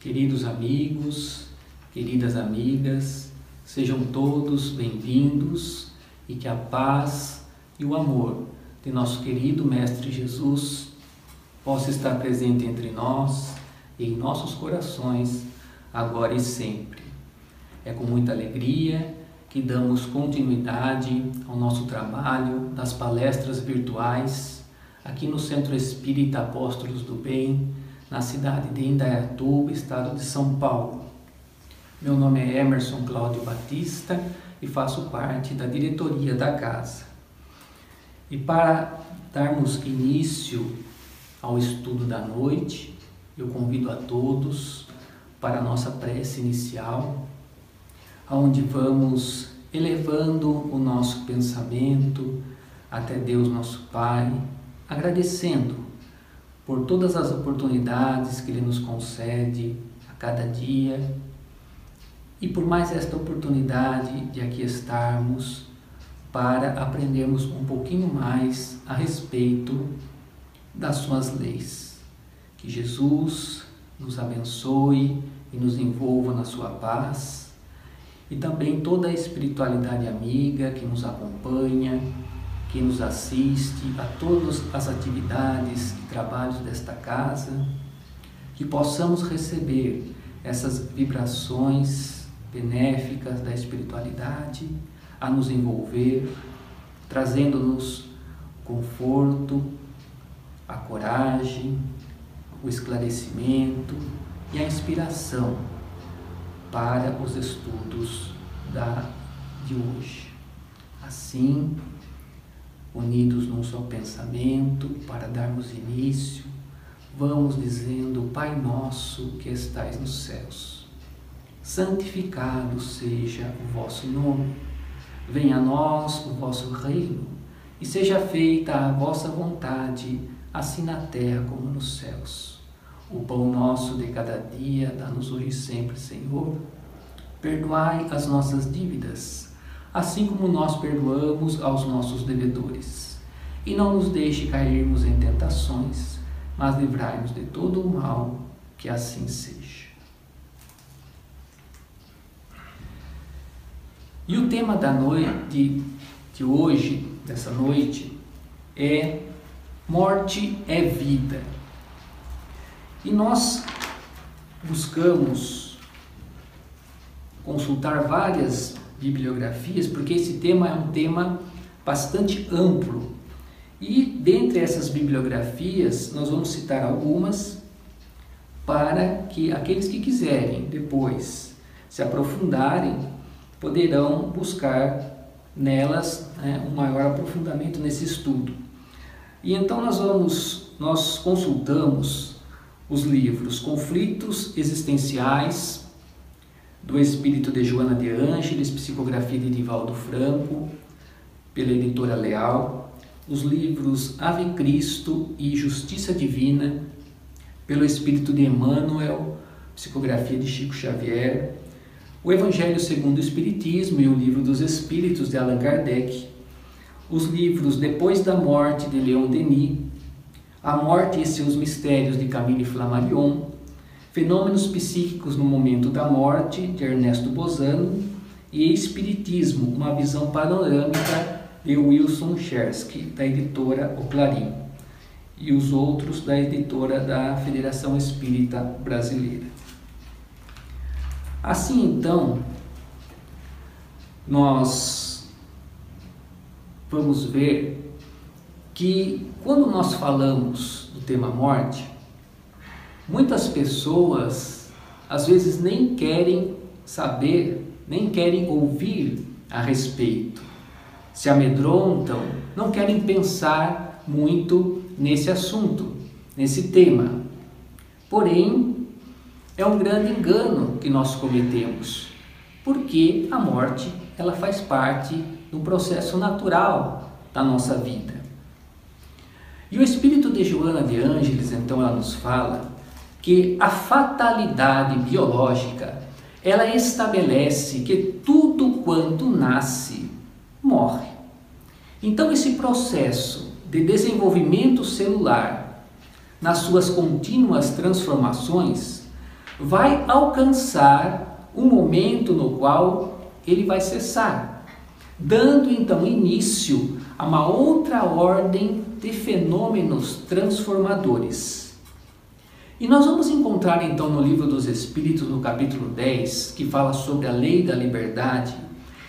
Queridos amigos, queridas amigas, sejam todos bem-vindos e que a paz e o amor de nosso querido Mestre Jesus possa estar presente entre nós e em nossos corações, agora e sempre. É com muita alegria que damos continuidade ao nosso trabalho das palestras virtuais aqui no Centro Espírita Apóstolos do Bem, na cidade de Indaiatuba, estado de São Paulo. Meu nome é Emerson Cláudio Batista e faço parte da diretoria da casa. E para darmos início ao estudo da noite, eu convido a todos para a nossa prece inicial, onde vamos elevando o nosso pensamento até Deus nosso Pai, agradecendo por todas as oportunidades que Ele nos concede a cada dia e por mais esta oportunidade de aqui estarmos para aprendermos um pouquinho mais a respeito das Suas leis. Que Jesus nos abençoe e nos envolva na Sua paz e também toda a espiritualidade amiga que nos acompanha que nos assiste a todas as atividades e trabalhos desta casa, que possamos receber essas vibrações benéficas da espiritualidade a nos envolver, trazendo-nos conforto, a coragem, o esclarecimento e a inspiração para os estudos da de hoje. Assim, unidos num só pensamento, para darmos início, vamos dizendo: Pai nosso que estais nos céus, santificado seja o vosso nome, venha a nós o vosso reino, e seja feita a vossa vontade, assim na terra como nos céus. O pão nosso de cada dia dá-nos hoje sempre, Senhor. Perdoai as nossas dívidas assim como nós perdoamos aos nossos devedores. E não nos deixe cairmos em tentações, mas livrai-nos de todo o mal, que assim seja. E o tema da noite de hoje, dessa noite, é Morte é vida. E nós buscamos consultar várias bibliografias, porque esse tema é um tema bastante amplo. E dentre essas bibliografias, nós vamos citar algumas para que aqueles que quiserem depois se aprofundarem poderão buscar nelas né, um maior aprofundamento nesse estudo. E então nós vamos, nós consultamos os livros Conflitos Existenciais, do Espírito de Joana de Ângeles, psicografia de Divaldo Franco, pela editora Leal, os livros Ave Cristo e Justiça Divina, pelo Espírito de Emmanuel, psicografia de Chico Xavier, o Evangelho segundo o Espiritismo e o Livro dos Espíritos de Allan Kardec, os livros Depois da Morte de Leon Denis, A Morte e seus Mistérios de Camille Flammarion, Fenômenos Psíquicos no Momento da Morte, de Ernesto Bozano, e Espiritismo, uma visão panorâmica de Wilson Chersky, da editora O Clarim, e os outros da editora da Federação Espírita Brasileira. Assim então, nós vamos ver que quando nós falamos do tema morte, Muitas pessoas às vezes nem querem saber, nem querem ouvir a respeito, se amedrontam, não querem pensar muito nesse assunto, nesse tema. Porém, é um grande engano que nós cometemos, porque a morte ela faz parte do processo natural da nossa vida. E o espírito de Joana de Ângeles, então, ela nos fala que a fatalidade biológica ela estabelece que tudo quanto nasce morre. Então esse processo de desenvolvimento celular nas suas contínuas transformações vai alcançar um momento no qual ele vai cessar, dando então início a uma outra ordem de fenômenos transformadores. E nós vamos encontrar então no livro dos Espíritos, no capítulo 10, que fala sobre a lei da liberdade,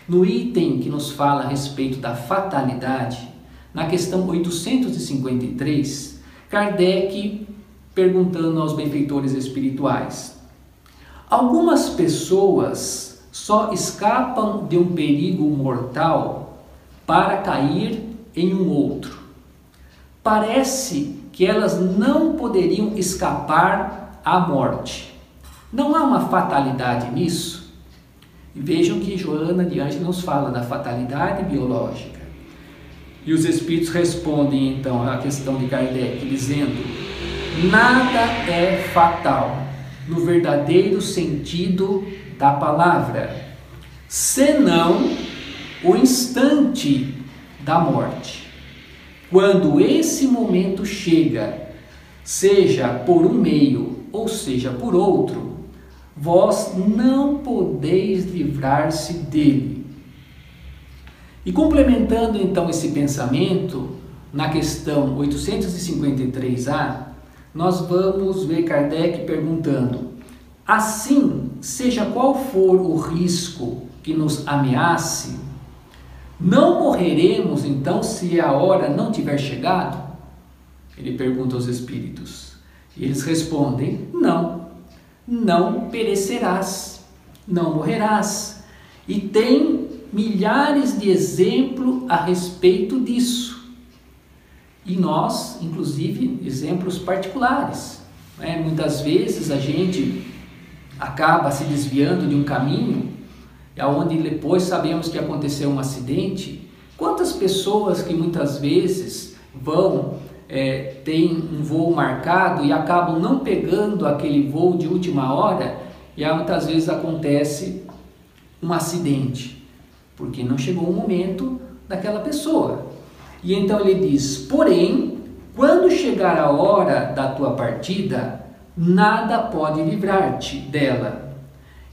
no item que nos fala a respeito da fatalidade, na questão 853, Kardec perguntando aos benfeitores espirituais: Algumas pessoas só escapam de um perigo mortal para cair em um outro. Parece que elas não poderiam escapar à morte. Não há uma fatalidade nisso? Vejam que Joana de Anjos nos fala da fatalidade biológica. E os espíritos respondem então à questão de Kardec, dizendo: nada é fatal no verdadeiro sentido da palavra, senão o instante da morte. Quando esse momento chega, seja por um meio ou seja por outro, vós não podeis livrar-se dele. E complementando então esse pensamento, na questão 853A, nós vamos ver Kardec perguntando: assim, seja qual for o risco que nos ameace, não morreremos então se a hora não tiver chegado? Ele pergunta aos espíritos. E eles respondem: não, não perecerás, não morrerás. E tem milhares de exemplos a respeito disso. E nós, inclusive, exemplos particulares. Né? Muitas vezes a gente acaba se desviando de um caminho, aonde depois sabemos que aconteceu um acidente. Quantas pessoas que muitas vezes vão é, tem um voo marcado e acabam não pegando aquele voo de última hora e muitas vezes acontece um acidente porque não chegou o momento daquela pessoa. E então ele diz: Porém, quando chegar a hora da tua partida, nada pode livrar-te dela.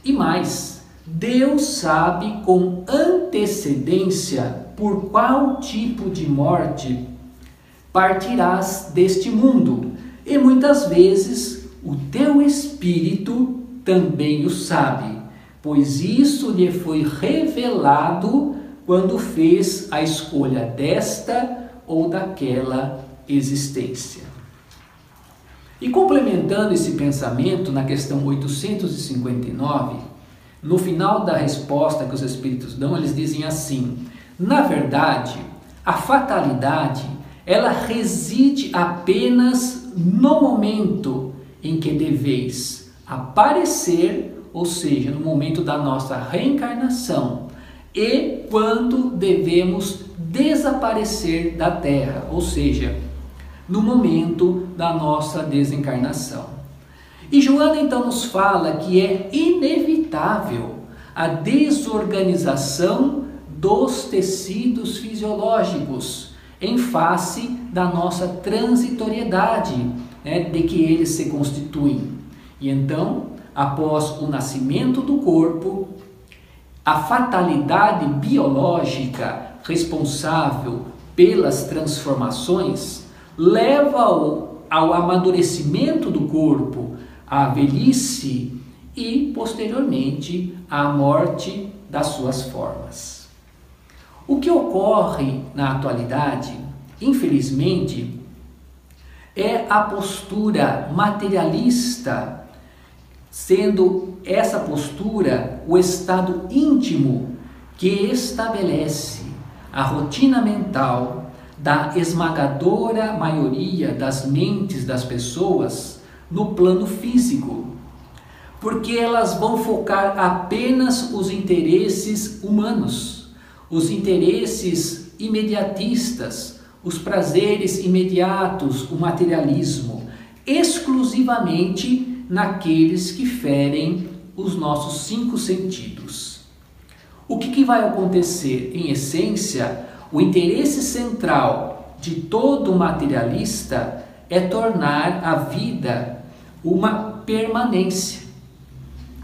E mais, Deus sabe com antecedência por qual tipo de morte partirás deste mundo, e muitas vezes o teu espírito também o sabe pois isso lhe foi revelado quando fez a escolha desta ou daquela existência. E complementando esse pensamento na questão 859, no final da resposta que os Espíritos dão, eles dizem assim: na verdade, a fatalidade ela reside apenas no momento em que deveis aparecer ou seja, no momento da nossa reencarnação, e quando devemos desaparecer da Terra, ou seja, no momento da nossa desencarnação. E Joana então nos fala que é inevitável a desorganização dos tecidos fisiológicos em face da nossa transitoriedade, né, de que eles se constituem. E então após o nascimento do corpo, a fatalidade biológica responsável pelas transformações leva ao, ao amadurecimento do corpo, à velhice e, posteriormente, à morte das suas formas. O que ocorre na atualidade, infelizmente, é a postura materialista sendo essa postura o estado íntimo que estabelece a rotina mental da esmagadora maioria das mentes das pessoas no plano físico, porque elas vão focar apenas os interesses humanos, os interesses imediatistas, os prazeres imediatos, o materialismo, exclusivamente naqueles que ferem os nossos cinco sentidos. O que, que vai acontecer? Em essência, o interesse central de todo materialista é tornar a vida uma permanência.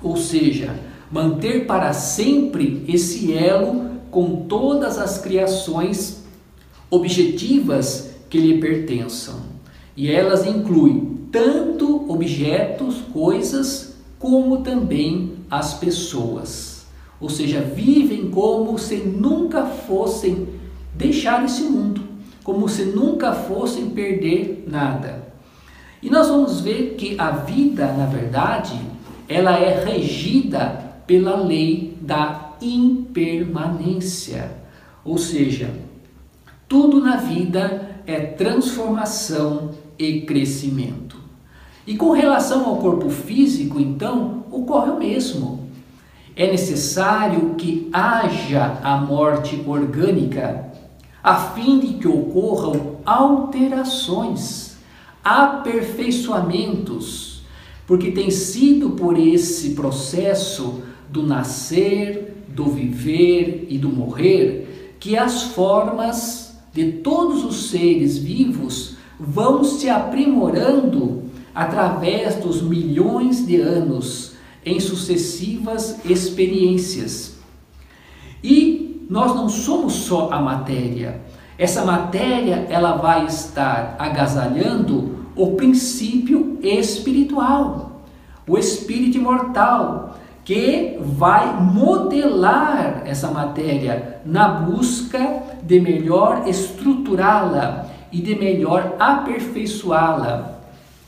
ou seja, manter para sempre esse elo com todas as criações objetivas que lhe pertençam. E elas incluem tanto objetos, coisas, como também as pessoas. Ou seja, vivem como se nunca fossem deixar esse mundo, como se nunca fossem perder nada. E nós vamos ver que a vida, na verdade, ela é regida pela lei da impermanência. Ou seja, tudo na vida é transformação e crescimento. E com relação ao corpo físico, então, ocorre o mesmo. É necessário que haja a morte orgânica, a fim de que ocorram alterações, aperfeiçoamentos, porque tem sido por esse processo do nascer, do viver e do morrer que as formas de todos os seres vivos vão se aprimorando através dos milhões de anos em sucessivas experiências. E nós não somos só a matéria. Essa matéria ela vai estar agasalhando o princípio espiritual, o espírito imortal, que vai modelar essa matéria na busca de melhor estruturá-la e de melhor aperfeiçoá-la,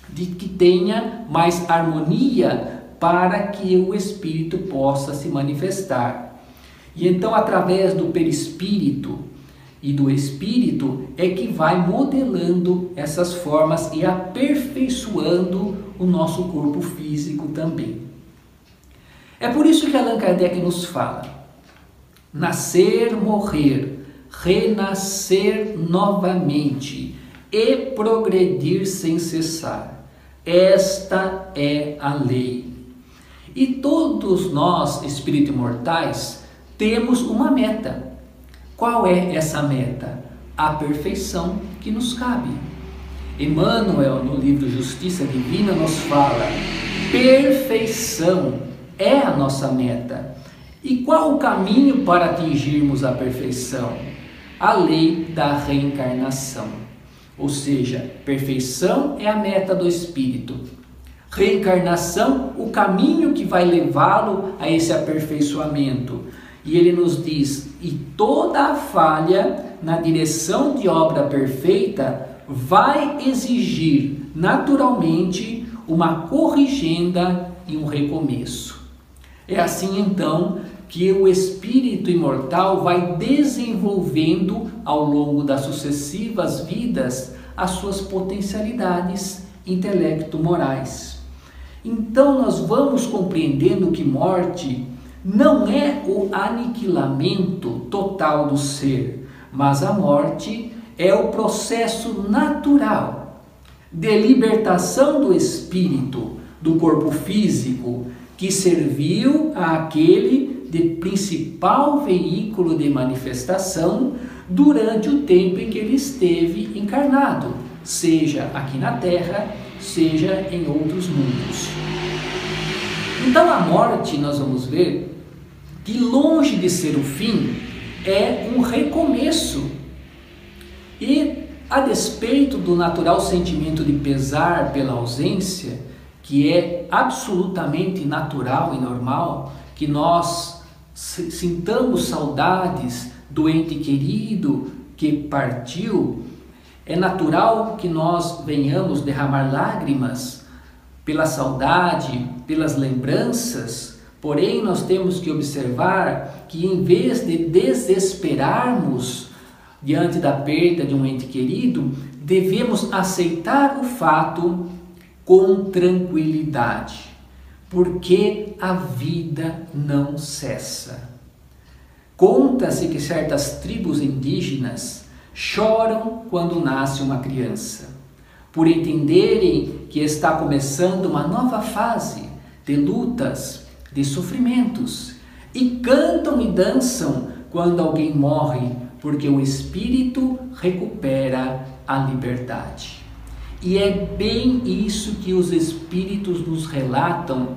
de que tenha mais harmonia para que o espírito possa se manifestar. E então, através do perispírito e do espírito, é que vai modelando essas formas e aperfeiçoando o nosso corpo físico também. É por isso que Allan Kardec nos fala: nascer, morrer, renascer novamente e progredir sem cessar. Esta é a lei. E todos nós, espíritos mortais, temos uma meta. Qual é essa meta? A perfeição que nos cabe. Emmanuel, no livro Justiça Divina, nos fala: perfeição é a nossa meta. E qual o caminho para atingirmos a perfeição? a lei da reencarnação. Ou seja, perfeição é a meta do espírito. Reencarnação, o caminho que vai levá-lo a esse aperfeiçoamento. E ele nos diz: e toda a falha na direção de obra perfeita vai exigir naturalmente uma corrigenda e um recomeço. É assim então que o espírito imortal vai desenvolvendo ao longo das sucessivas vidas as suas potencialidades intelecto-morais. Então nós vamos compreendendo que morte não é o aniquilamento total do ser, mas a morte é o processo natural de libertação do espírito do corpo físico que serviu àquele de principal veículo de manifestação durante o tempo em que ele esteve encarnado, seja aqui na Terra, seja em outros mundos. Então a morte, nós vamos ver, que longe de ser o fim, é um recomeço. E a despeito do natural sentimento de pesar pela ausência, que é absolutamente natural e normal, que nós sintamos saudades do ente querido que partiu, é natural que nós venhamos derramar lágrimas pela saudade, pelas lembranças, porém nós temos que observar que em vez de desesperarmos diante da perda de um ente querido, devemos aceitar o fato com tranquilidade porque a vida não cessa. Conta-se que certas tribos indígenas choram quando nasce uma criança, por entenderem que está começando uma nova fase de lutas, de sofrimentos, e cantam e dançam quando alguém morre, porque o espírito recupera a liberdade. E é bem isso que os espíritos nos relatam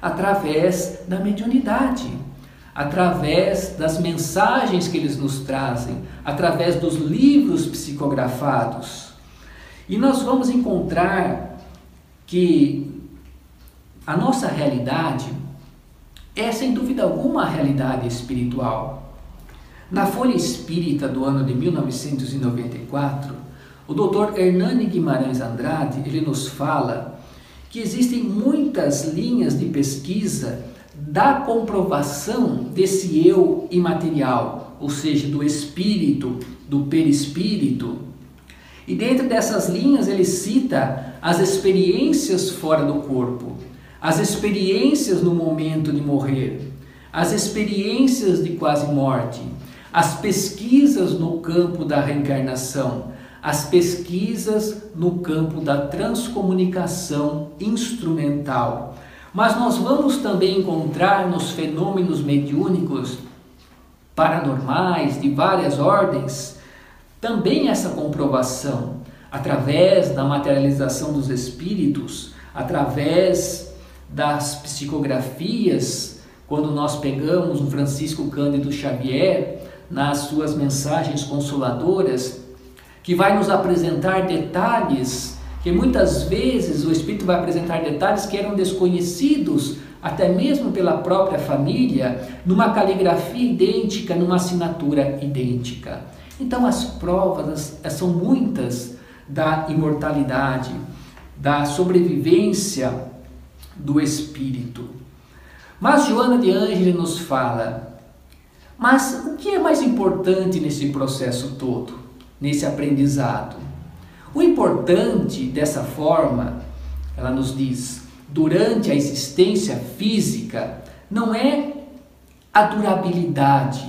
através da mediunidade, através das mensagens que eles nos trazem, através dos livros psicografados. E nós vamos encontrar que a nossa realidade é, sem dúvida alguma, a realidade espiritual. Na Folha Espírita do ano de 1994, o Dr. Hernani Guimarães Andrade, ele nos fala que existem muitas linhas de pesquisa da comprovação desse eu imaterial, ou seja, do espírito, do perispírito. E dentro dessas linhas ele cita as experiências fora do corpo, as experiências no momento de morrer, as experiências de quase morte, as pesquisas no campo da reencarnação, as pesquisas no campo da transcomunicação instrumental. Mas nós vamos também encontrar nos fenômenos mediúnicos paranormais de várias ordens também essa comprovação através da materialização dos espíritos, através das psicografias, quando nós pegamos o Francisco Cândido Xavier nas suas mensagens consoladoras, que vai nos apresentar detalhes, que muitas vezes o Espírito vai apresentar detalhes que eram desconhecidos até mesmo pela própria família, numa caligrafia idêntica, numa assinatura idêntica. Então as provas são muitas da imortalidade, da sobrevivência do espírito. Mas Joana de Ângeles nos fala: mas o que é mais importante nesse processo todo? nesse aprendizado. O importante dessa forma, ela nos diz, durante a existência física, não é a durabilidade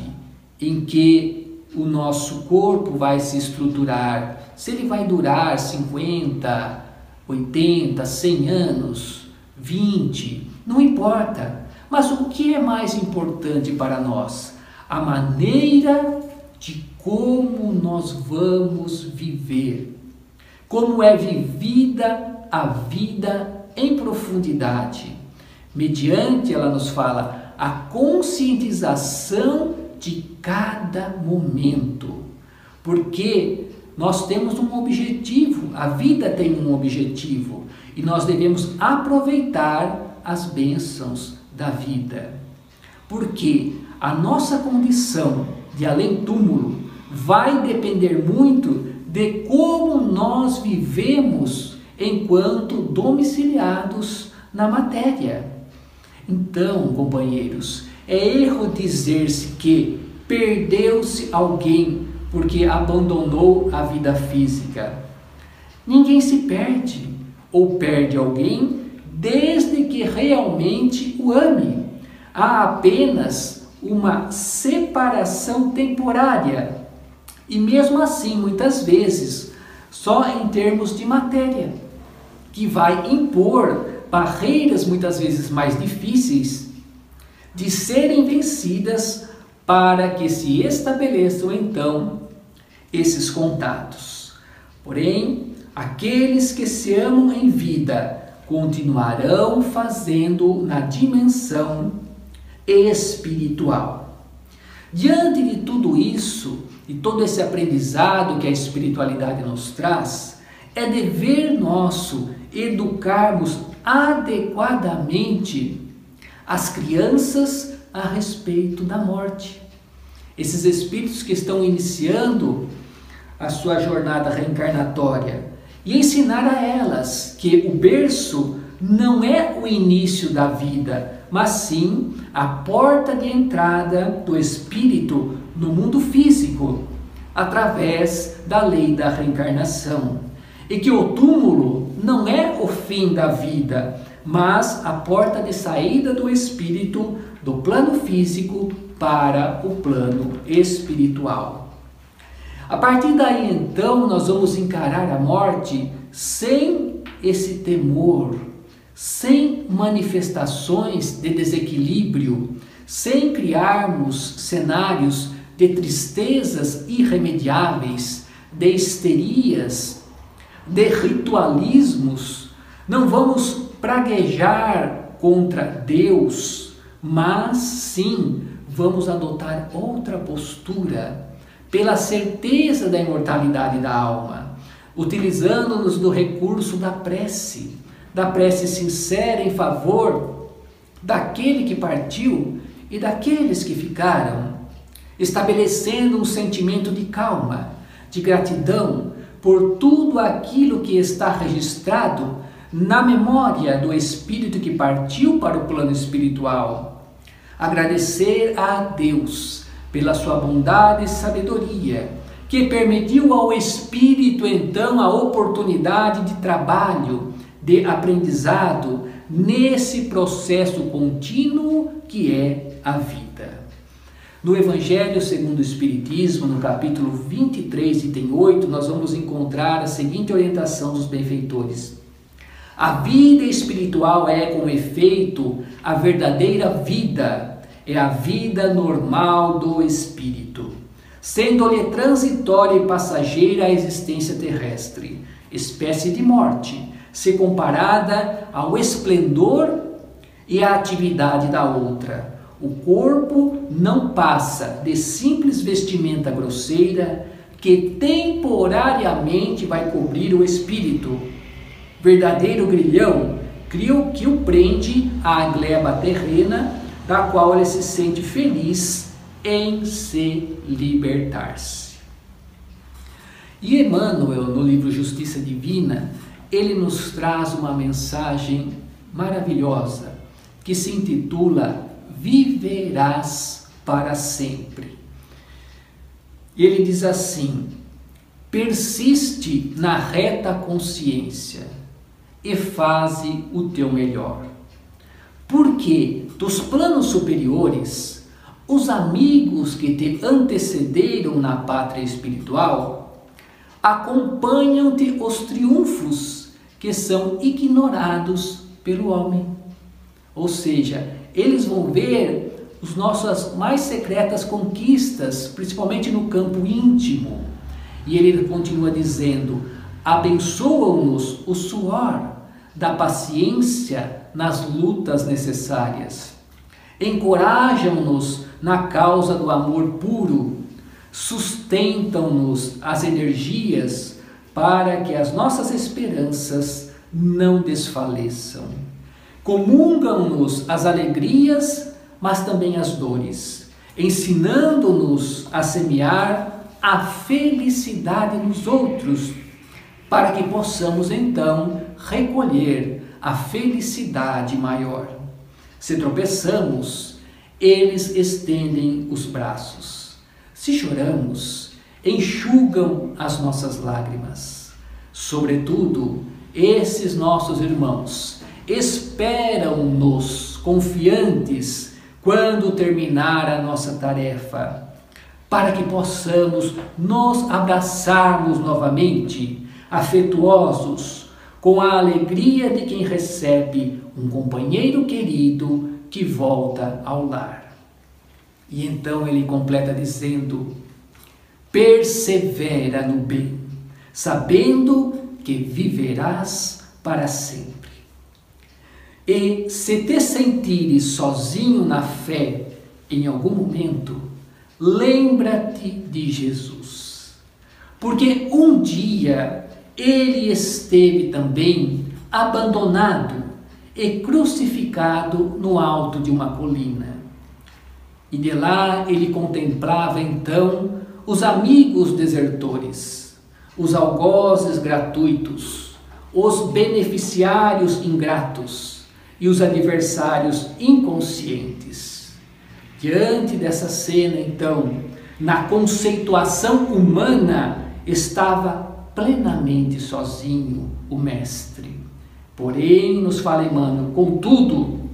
em que o nosso corpo vai se estruturar, se ele vai durar 50, 80, 100 anos, 20, não importa. Mas o que é mais importante para nós? A maneira de como nós vamos viver, como é vivida a vida em profundidade. Mediante, ela nos fala, a conscientização de cada momento. Porque nós temos um objetivo, a vida tem um objetivo e nós devemos aproveitar as bênçãos da vida. Porque a nossa condição de além-túmulo vai depender muito de como nós vivemos enquanto domiciliados na matéria. Então, companheiros, é erro dizer-se que perdeu-se alguém porque abandonou a vida física. Ninguém se perde ou perde alguém desde que realmente o ame. Há apenas uma separação temporária e mesmo assim, muitas vezes, só em termos de matéria, que vai impor barreiras muitas vezes mais difíceis de serem vencidas para que se estabeleçam então esses contatos. Porém, aqueles que se amam em vida continuarão fazendo na dimensão espiritual. Diante de tudo isso, e todo esse aprendizado que a espiritualidade nos traz, é dever nosso educarmos adequadamente as crianças a respeito da morte. Esses espíritos que estão iniciando a sua jornada reencarnatória e ensinar a elas que o berço não é o início da vida, mas sim a porta de entrada do espírito no mundo físico, através da lei da reencarnação. E que o túmulo não é o fim da vida, mas a porta de saída do espírito do plano físico para o plano espiritual. A partir daí, então, nós vamos encarar a morte sem esse temor, sem manifestações de desequilíbrio, sem criarmos cenários de tristezas irremediáveis, de histerias, de ritualismos. Não vamos praguejar contra Deus, mas sim vamos adotar outra postura pela certeza da imortalidade da alma, utilizando-nos do recurso da prece, da prece sincera em favor daquele que partiu e daqueles que ficaram, estabelecendo um sentimento de calma, de gratidão por tudo aquilo que está registrado na memória do espírito que partiu para o plano espiritual. Agradecer a Deus pela sua bondade e sabedoria, que permitiu ao espírito então a oportunidade de trabalho, de aprendizado nesse processo contínuo que é a vida. No Evangelho segundo o Espiritismo, no capítulo 23, item 8, nós vamos encontrar a seguinte orientação dos benfeitores. A vida espiritual é, com efeito, a verdadeira vida, é a vida normal do espírito, sendo-lhe transitória e passageira a existência terrestre, espécie de morte, se comparada ao esplendor e à atividade da outra. O corpo não passa de simples vestimenta grosseira que temporariamente vai cobrir o espírito verdadeiro grilhão, crio que o prende à gleba terrena, da qual ele se sente feliz em se libertar-se. E Emmanuel, no livro Justiça Divina, ele nos traz uma mensagem maravilhosa que se intitula Viverás para sempre. E ele diz assim: persiste na reta consciência e faze o teu melhor. Porque dos planos superiores, os amigos que te antecederam na pátria espiritual acompanham-te os triunfos que são ignorados pelo homem. Ou seja, eles vão ver as nossas mais secretas conquistas, principalmente no campo íntimo. E ele continua dizendo: abençoam-nos o suor da paciência nas lutas necessárias. Encorajam-nos na causa do amor puro, sustentam-nos as energias para que as nossas esperanças não desfaleçam. Comungam-nos as alegrias, mas também as dores, ensinando-nos a semear a felicidade nos outros para que possamos então recolher a felicidade maior. Se tropeçamos, eles estendem os braços. Se choramos, enxugam as nossas lágrimas. Sobretudo, esses nossos irmãos esperam-nos confiantes quando terminar a nossa tarefa, para que possamos nos abraçarmos novamente afetuosos, com a alegria de quem recebe um companheiro querido que volta ao lar. E então ele completa dizendo: persevera no bem, sabendo que viverás para sempre. E se te sentires sozinho na fé em algum momento, lembra-te de Jesus. Porque um dia ele esteve também abandonado e crucificado no alto de uma colina. E de lá ele contemplava então os amigos desertores, os algozes gratuitos, os beneficiários ingratos e os adversários inconscientes. Diante dessa cena, então, na conceituação humana estava plenamente sozinho o Mestre. Porém, nos fala Emmanuel, contudo,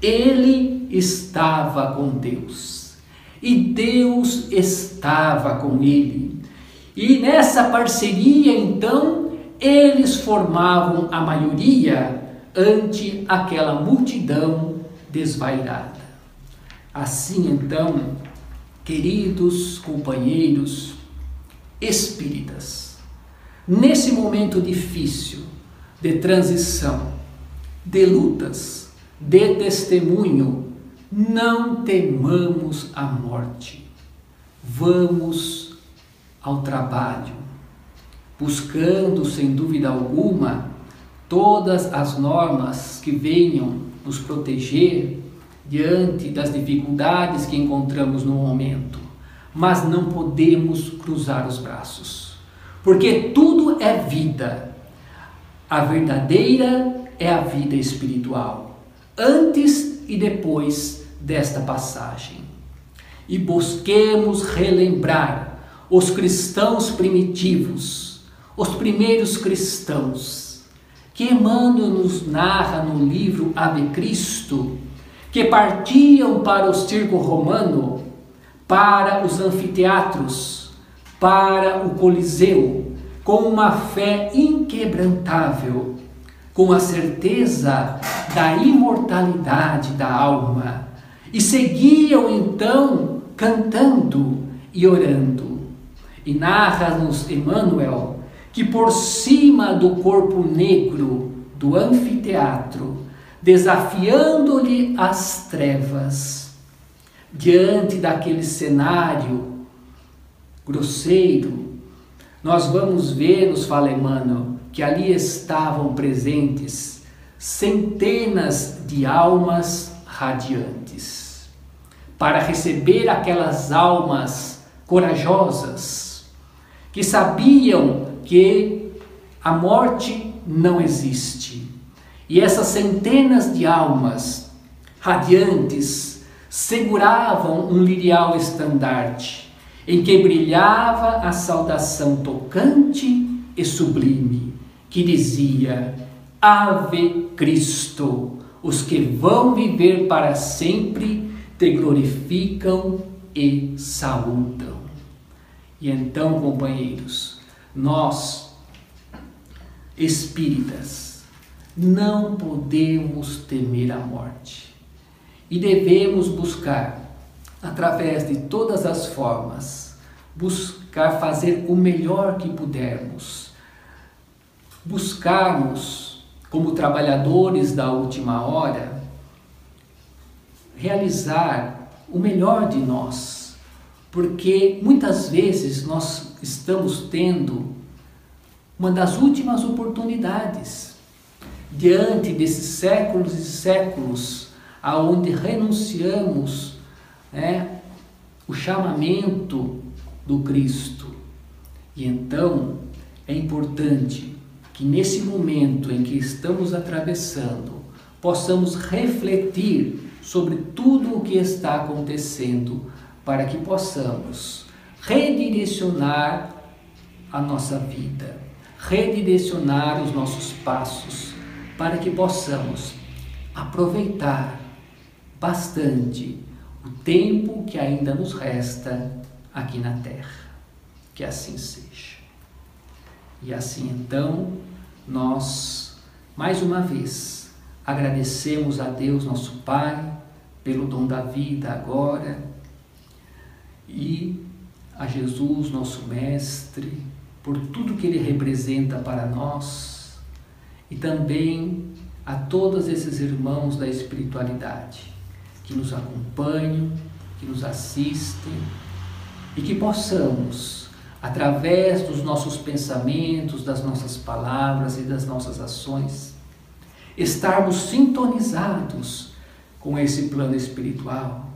ele estava com Deus e Deus estava com ele. E nessa parceria, então, eles formavam a maioria ante aquela multidão desvairada. Assim, então, queridos companheiros espíritas, Nesse momento difícil de transição, de lutas, dê testemunho, não temamos a morte. Vamos ao trabalho, buscando, sem dúvida alguma, todas as normas que venham nos proteger diante das dificuldades que encontramos no momento. Mas não podemos cruzar os braços, porque tudo é vida. A verdadeira é a vida espiritual, antes e depois desta passagem. E busquemos relembrar os cristãos primitivos, os primeiros cristãos, que Emmanuel nos narra no livro Ave Cristo, que partiam para o circo romano, para os anfiteatros, para o Coliseu, com uma fé inquebrantável, com a certeza da imortalidade da alma, e seguiam então cantando e orando. E narra-nos Emmanuel que por cima do corpo negro do anfiteatro desafiando-lhe as trevas. Diante daquele cenário grosseiro, nós vamos ver, nos fala Emmanuel, que ali estavam presentes centenas de almas radiantes, para receber aquelas almas corajosas que sabiam que a morte não existe. E essas centenas de almas radiantes seguravam um lirial estandarte em que brilhava a saudação tocante e sublime, que dizia: Ave Cristo, os que vão viver para sempre te glorificam e saúdam. E então, companheiros, nós, espíritas, não podemos temer a morte e devemos buscar, através de todas as formas, buscar fazer o melhor que pudermos, buscarmos, como trabalhadores da última hora, realizar o melhor de nós, porque muitas vezes nós estamos tendo uma das últimas oportunidades diante desses séculos e séculos aonde renunciamos né, o chamamento do Cristo. E então é importante que nesse momento em que estamos atravessando, possamos refletir sobre tudo o que está acontecendo para que possamos redirecionar a nossa vida, redirecionar os nossos passos para que possamos aproveitar bastante o tempo que ainda nos resta aqui na Terra. Que assim seja. E assim então, nós, mais uma vez, agradecemos a Deus, nosso Pai, pelo dom da vida agora, e a Jesus, nosso Mestre, por tudo que Ele representa para nós e também a todos esses irmãos da espiritualidade que nos acompanham, que nos assistem e que possamos, através dos nossos pensamentos, das nossas palavras e das nossas ações, estarmos sintonizados com esse plano espiritual,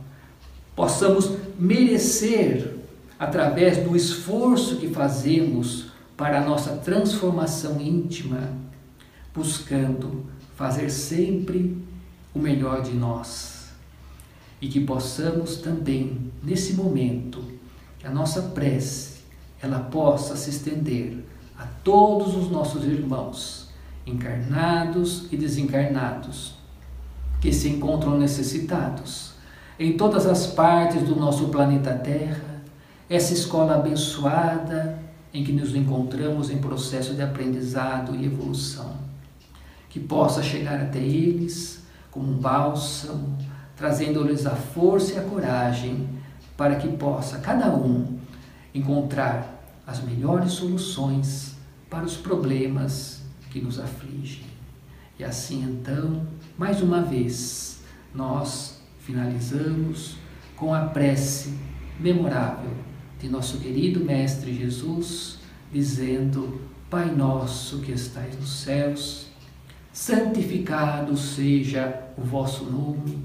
possamos merecer, através do esforço que fazemos para a nossa transformação íntima, buscando fazer sempre o melhor de nós e que possamos também, nesse momento, que a nossa prece ela possa se estender a todos os nossos irmãos, encarnados e desencarnados, que se encontram necessitados em todas as partes do nosso planeta Terra, essa escola abençoada em que nos encontramos em processo de aprendizado e evolução. Que possa chegar até eles como um bálsamo, trazendo-lhes a força e a coragem para que possa cada um encontrar as melhores soluções para os problemas que nos afligem. E assim então mais uma vez, nós finalizamos com a prece memorável de nosso querido Mestre Jesus, dizendo: Pai nosso que estais nos céus, santificado seja o vosso nome,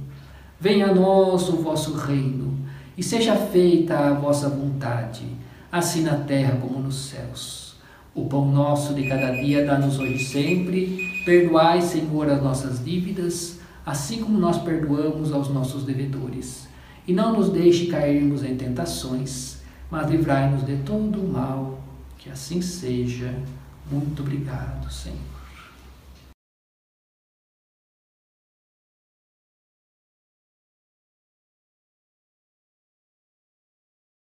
venha a nós o vosso reino, e seja feita a vossa vontade, assim na terra como nos céus. O pão nosso de cada dia dá-nos hoje sempre, perdoai, Senhor, as nossas dívidas, assim como nós perdoamos aos nossos devedores. E não nos deixe cairmos em tentações, mas livrai-nos de todo o mal. Que assim seja. Muito obrigado, Senhor.